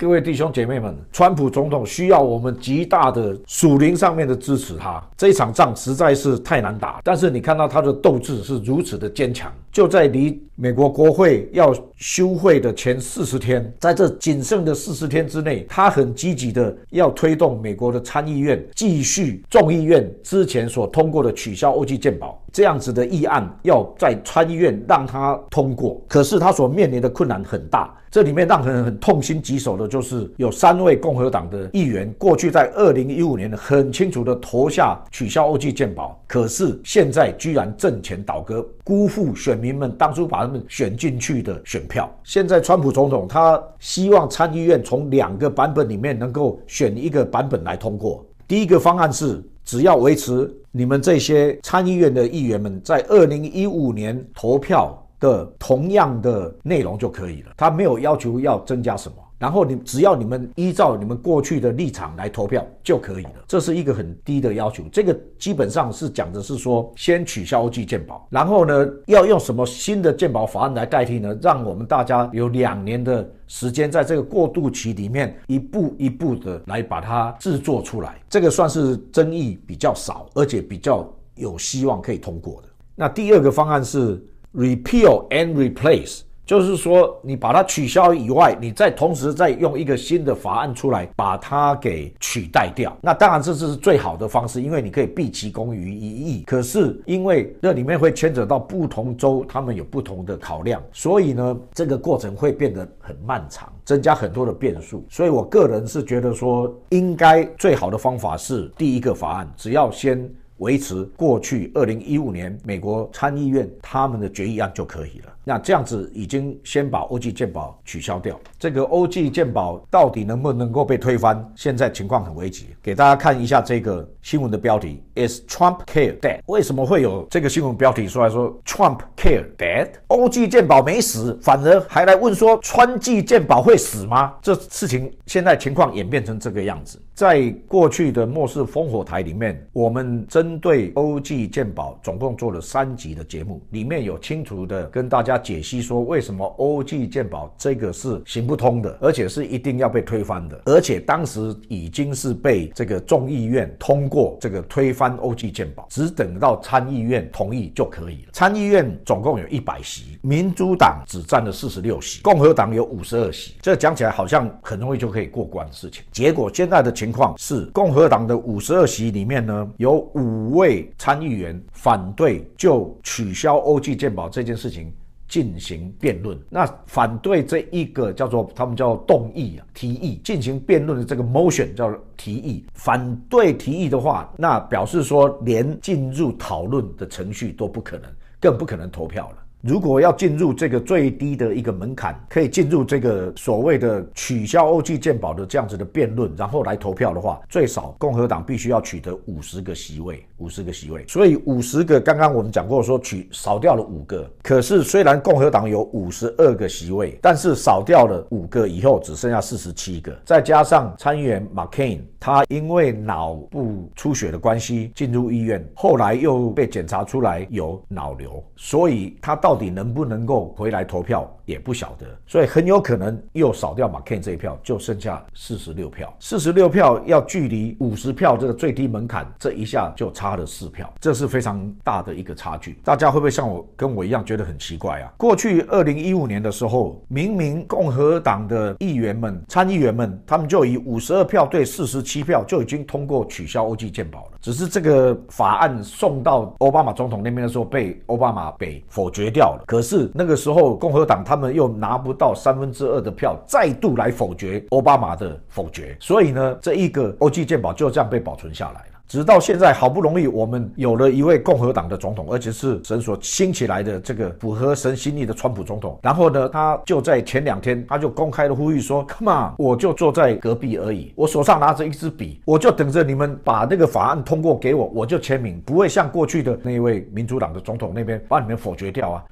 各位弟兄姐妹们，川普总统需要我们极大的属灵上面的支持他。这场仗实在是太难打，但是你看到他的斗志是如此的坚强。就在离美国国会要休会的前四十天，在这仅剩的四十天之内，他很积极的要推动美国的参议院继续众议院之前所通过的取消欧 G 健保这样子的议案，要在参议院让他通过。可是他所面临的困难很大。这里面让人很痛心疾首的，就是有三位共和党的议员，过去在二零一五年很清楚的投下取消欧 G 健保，可是现在居然阵前倒戈，辜负选民们当初把他们选进去的选票。现在川普总统他希望参议院从两个版本里面能够选一个版本来通过。第一个方案是，只要维持你们这些参议院的议员们在二零一五年投票。的同样的内容就可以了，他没有要求要增加什么，然后你只要你们依照你们过去的立场来投票就可以了，这是一个很低的要求。这个基本上是讲的是说，先取消 OG 健保，然后呢，要用什么新的健保法案来代替呢？让我们大家有两年的时间，在这个过渡期里面一步一步的来把它制作出来，这个算是争议比较少，而且比较有希望可以通过的。那第二个方案是。Repeal and replace，就是说你把它取消以外，你再同时再用一个新的法案出来把它给取代掉。那当然这是最好的方式，因为你可以毕其功于一役。可是因为这里面会牵扯到不同州，他们有不同的考量，所以呢这个过程会变得很漫长，增加很多的变数。所以我个人是觉得说，应该最好的方法是第一个法案，只要先。维持过去二零一五年美国参议院他们的决议案就可以了。那这样子已经先把 OG 鉴宝取消掉。这个 OG 鉴宝到底能不能够被推翻？现在情况很危急。给大家看一下这个新闻的标题：Is Trump care dead？为什么会有这个新闻标题出来说 Trump care dead？OG 鉴宝没死，反而还来问说川记鉴宝会死吗？这事情现在情况演变成这个样子。在过去的末世烽火台里面，我们针对 OG 鉴宝总共做了三集的节目，里面有清楚的跟大家解析说，为什么 OG 健保这个是行不通的，而且是一定要被推翻的，而且当时已经是被这个众议院通过这个推翻 OG 健保，只等到参议院同意就可以了。参议院总共有一百席，民主党只占了四十六席，共和党有五十二席，这讲起来好像很容易就可以过关的事情，结果现在的情。况是，共和党的五十二席里面呢，有五位参议员反对就取消欧 G 健保这件事情进行辩论。那反对这一个叫做他们叫动议啊，提议进行辩论的这个 motion 叫提议。反对提议的话，那表示说连进入讨论的程序都不可能，更不可能投票了。如果要进入这个最低的一个门槛，可以进入这个所谓的取消欧 G 健保的这样子的辩论，然后来投票的话，最少共和党必须要取得五十个席位，五十个席位。所以五十个，刚刚我们讲过说取少掉了五个，可是虽然共和党有五十二个席位，但是少掉了五个以后，只剩下四十七个，再加上参议员 McCain。他因为脑部出血的关系进入医院，后来又被检查出来有脑瘤，所以他到到底能不能够回来投票也不晓得，所以很有可能又少掉马 k 这一票，就剩下四十六票。四十六票要距离五十票这个最低门槛，这一下就差了四票，这是非常大的一个差距。大家会不会像我跟我一样觉得很奇怪啊？过去二零一五年的时候，明明共和党的议员们、参议员们，他们就以五十二票对四十。七票就已经通过取消欧 G 健保了，只是这个法案送到奥巴马总统那边的时候被奥巴马被否决掉了。可是那个时候共和党他们又拿不到三分之二的票，再度来否决奥巴马的否决，所以呢，这一个欧 G 健保就这样被保存下来。直到现在，好不容易我们有了一位共和党的总统，而且是神所兴起来的这个符合神心意的川普总统。然后呢，他就在前两天，他就公开的呼吁说：“Come on，我就坐在隔壁而已，我手上拿着一支笔，我就等着你们把那个法案通过给我，我就签名，不会像过去的那一位民主党的总统那边把你们否决掉啊。”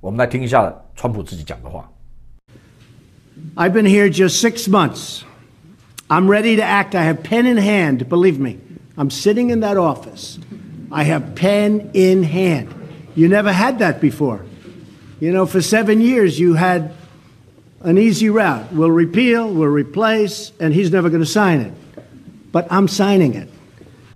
我们来听一下川普自己讲的话：“I've been here just six months. I'm ready to act. I have pen in hand. Believe me.” I'm sitting in that office. I have pen in hand. You never had that before. You know, for seven years, you had an easy route. We'll repeal, we'll replace, and he's never going to sign it. But I'm signing it.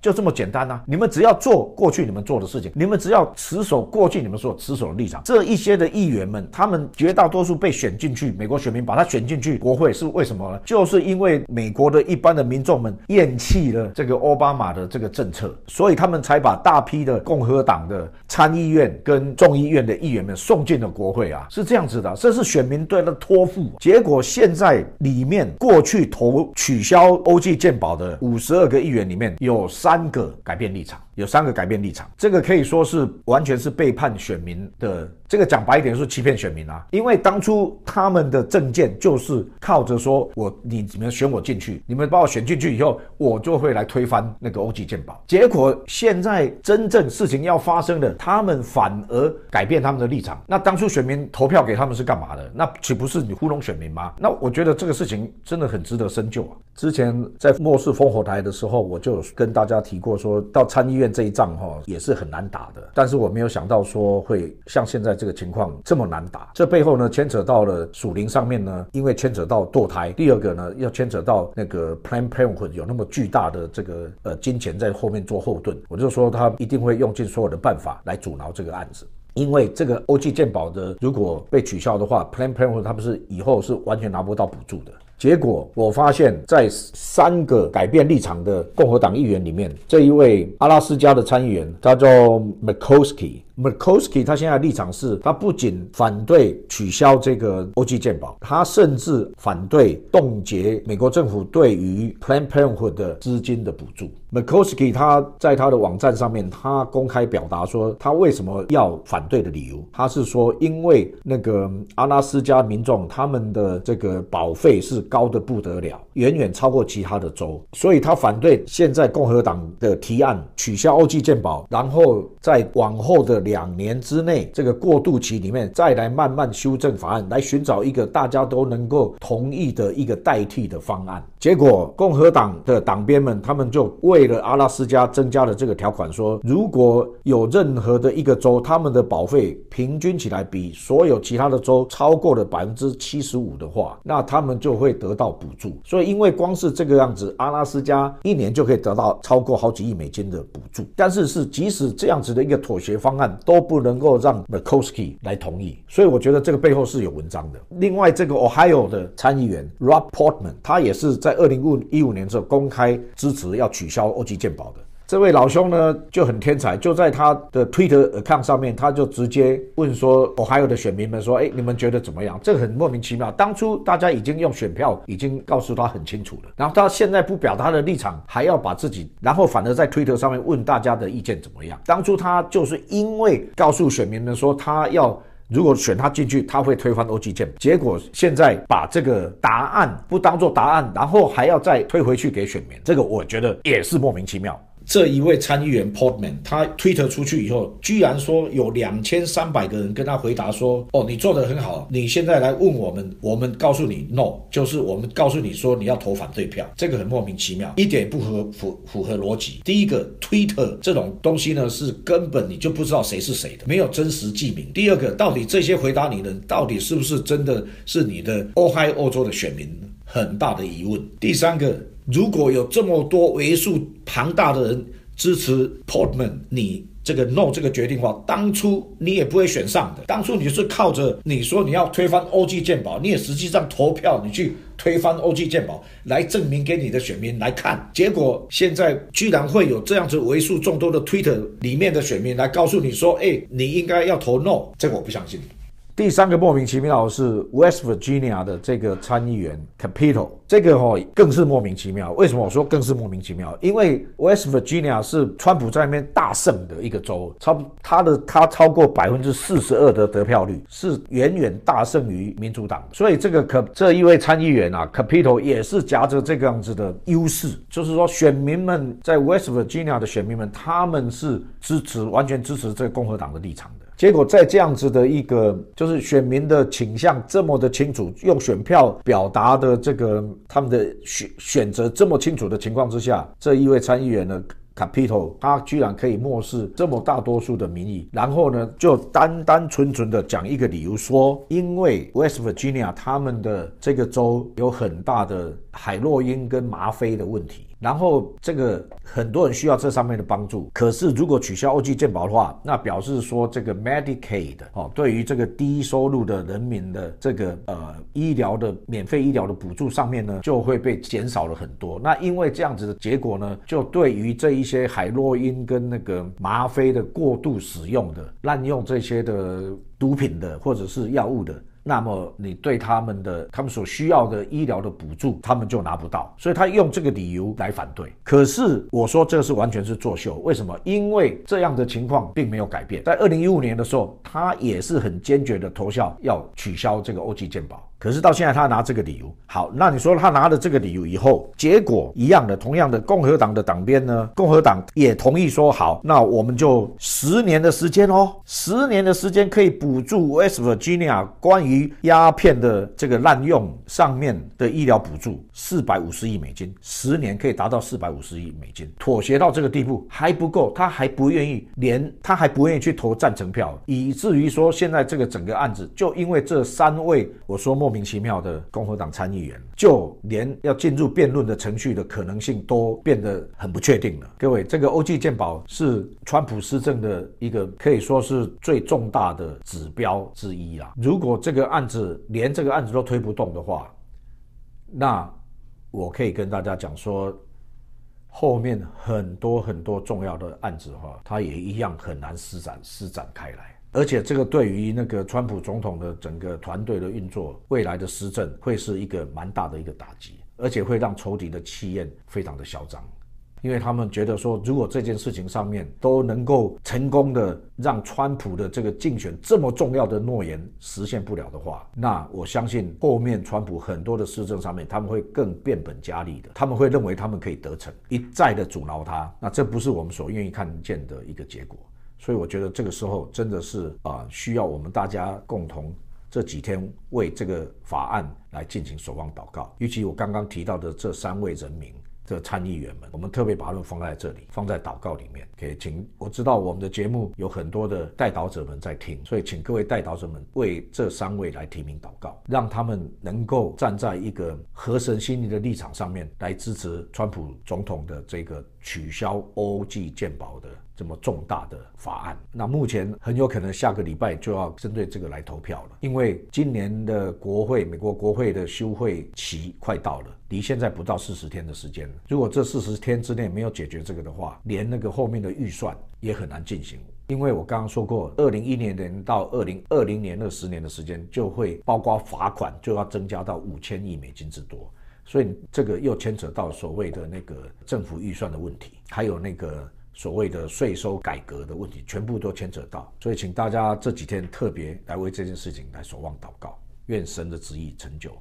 就这么简单呐！你们只要做过去你们做的事情，你们只要持守过去你们所持守的立场。这一些的议员们，他们绝大多数被选进去，美国选民把他选进去国会是为什么呢？就是因为美国的一般的民众们厌弃了这个奥巴马的这个政策，所以他们才把大批的共和党的参议院跟众议院的议员们送进了国会啊，是这样子的，这是选民对他的托付。结果现在里面过去投取消欧记健保的五十二个议员里面有三。三个改变立场，有三个改变立场，这个可以说是完全是背叛选民的。这个讲白一点是欺骗选民啊，因为当初他们的政见就是靠着说我你你们选我进去，你们把我选进去以后，我就会来推翻那个欧吉健保。结果现在真正事情要发生的，他们反而改变他们的立场。那当初选民投票给他们是干嘛的？那岂不是你糊弄选民吗？那我觉得这个事情真的很值得深究啊。之前在末世烽火台的时候，我就跟大家提过，说到参议院这一仗哈也是很难打的，但是我没有想到说会像现在。这个情况这么难打，这背后呢牵扯到了属灵上面呢，因为牵扯到堕胎。第二个呢，要牵扯到那个 Plan Parenthood 有那么巨大的这个呃金钱在后面做后盾，我就说他一定会用尽所有的办法来阻挠这个案子。因为这个欧记健保的如果被取消的话，Plan Parenthood 他不是以后是完全拿不到补助的。结果我发现，在三个改变立场的共和党议员里面，这一位阿拉斯加的参议员，他叫 m c c o s k y。Mccosky 他现在立场是，他不仅反对取消这个欧记健保，他甚至反对冻结美国政府对于 Plan Parenthood 的资金的补助。mccosky 他在他的网站上面，他公开表达说，他为什么要反对的理由，他是说，因为那个阿拉斯加民众他们的这个保费是高的不得了，远远超过其他的州，所以他反对现在共和党的提案取消欧记健保，然后在往后的两年之内这个过渡期里面再来慢慢修正法案，来寻找一个大家都能够同意的一个代替的方案。结果共和党的党鞭们他们就为了阿拉斯加增加了这个条款，说如果有任何的一个州他们的保费平均起来比所有其他的州超过了百分之七十五的话，那他们就会。得到补助，所以因为光是这个样子，阿拉斯加一年就可以得到超过好几亿美金的补助。但是是即使这样子的一个妥协方案都不能够让 m c c o s k y 来同意，所以我觉得这个背后是有文章的。另外，这个 Ohio 的参议员 Rob Portman，他也是在二零一五年之后公开支持要取消欧吉健保的。这位老兄呢就很天才，就在他的 Twitter account 上面，他就直接问说：“我还有的选民们说，哎，你们觉得怎么样？”这个很莫名其妙。当初大家已经用选票已经告诉他很清楚了，然后他现在不表他的立场，还要把自己，然后反而在 Twitter 上面问大家的意见怎么样？当初他就是因为告诉选民们说，他要如果选他进去，他会推翻 OG 建，结果现在把这个答案不当做答案，然后还要再推回去给选民，这个我觉得也是莫名其妙。这一位参议员 Portman，他推特出去以后，居然说有两千三百个人跟他回答说：“哦，你做得很好，你现在来问我们，我们告诉你 no，就是我们告诉你说你要投反对票，这个很莫名其妙，一点不合符符合逻辑。第一个推特这种东西呢，是根本你就不知道谁是谁的，没有真实记名。第二个，到底这些回答你的到底是不是真的是你的欧亥欧洲的选民，很大的疑问。第三个。如果有这么多为数庞大的人支持 Portman，你这个 No 这个决定的话，当初你也不会选上的。当初你是靠着你说你要推翻 OG 健保，你也实际上投票你去推翻 OG 健保，来证明给你的选民来看。结果现在居然会有这样子为数众多的 Twitter 里面的选民来告诉你说，哎，你应该要投 No，这个我不相信。第三个莫名其妙的是 West Virginia 的这个参议员 Capito，这个哈更是莫名其妙。为什么我说更是莫名其妙？因为 West Virginia 是川普在那边大胜的一个州，超他的他超过百分之四十二的得票率，是远远大胜于民主党。所以这个可这一位参议员啊 Capito 也是夹着这个样子的优势，就是说选民们在 West Virginia 的选民们，他们是支持完全支持这个共和党的立场的。结果在这样子的一个，就是选民的倾向这么的清楚，用选票表达的这个他们的选选择这么清楚的情况之下，这一位参议员呢 Capitol，他居然可以漠视这么大多数的民意，然后呢，就单单纯纯的讲一个理由，说因为 West Virginia 他们的这个州有很大的海洛因跟吗啡的问题。然后这个很多人需要这上面的帮助，可是如果取消 OG 健保的话，那表示说这个 Medicaid 哦，对于这个低收入的人民的这个呃医疗的免费医疗的补助上面呢，就会被减少了很多。那因为这样子的结果呢，就对于这一些海洛因跟那个吗啡的过度使用的、滥用这些的毒品的或者是药物的。那么你对他们的他们所需要的医疗的补助，他们就拿不到，所以他用这个理由来反对。可是我说这是完全是作秀，为什么？因为这样的情况并没有改变。在二零一五年的时候，他也是很坚决的投效要取消这个欧 G 健保。可是到现在他拿这个理由，好，那你说他拿了这个理由以后，结果一样的，同样的，共和党的党鞭呢？共和党也同意说好，那我们就十年的时间哦，十年的时间可以补助 West Virginia 关于鸦片的这个滥用上面的医疗补助四百五十亿美金，十年可以达到四百五十亿美金，妥协到这个地步还不够，他还不愿意，连他还不愿意去投赞成票，以至于说现在这个整个案子就因为这三位我说莫。莫名其妙的共和党参议员，就连要进入辩论的程序的可能性都变得很不确定了。各位，这个欧记鉴宝是川普施政的一个可以说是最重大的指标之一啦。如果这个案子连这个案子都推不动的话，那我可以跟大家讲说，后面很多很多重要的案子哈，他也一样很难施展施展开来。而且这个对于那个川普总统的整个团队的运作，未来的施政会是一个蛮大的一个打击，而且会让仇敌的气焰非常的嚣张，因为他们觉得说，如果这件事情上面都能够成功的让川普的这个竞选这么重要的诺言实现不了的话，那我相信后面川普很多的施政上面他们会更变本加厉的，他们会认为他们可以得逞，一再的阻挠他，那这不是我们所愿意看见的一个结果。所以我觉得这个时候真的是啊，需要我们大家共同这几天为这个法案来进行守望祷告。尤其我刚刚提到的这三位人民的参议员们，我们特别把他们放在这里，放在祷告里面。给请我知道我们的节目有很多的代祷者们在听，所以请各位代祷者们为这三位来提名祷告，让他们能够站在一个合神心意的立场上面来支持川普总统的这个取消欧记鉴宝的。这么重大的法案，那目前很有可能下个礼拜就要针对这个来投票了，因为今年的国会，美国国会的休会期快到了，离现在不到四十天的时间了。如果这四十天之内没有解决这个的话，连那个后面的预算也很难进行。因为我刚刚说过，二零一零年到二零二零年那十年的时间，就会包括罚款就要增加到五千亿美金之多，所以这个又牵扯到所谓的那个政府预算的问题，还有那个。所谓的税收改革的问题，全部都牵扯到，所以请大家这几天特别来为这件事情来守望祷告，愿神的旨意成就。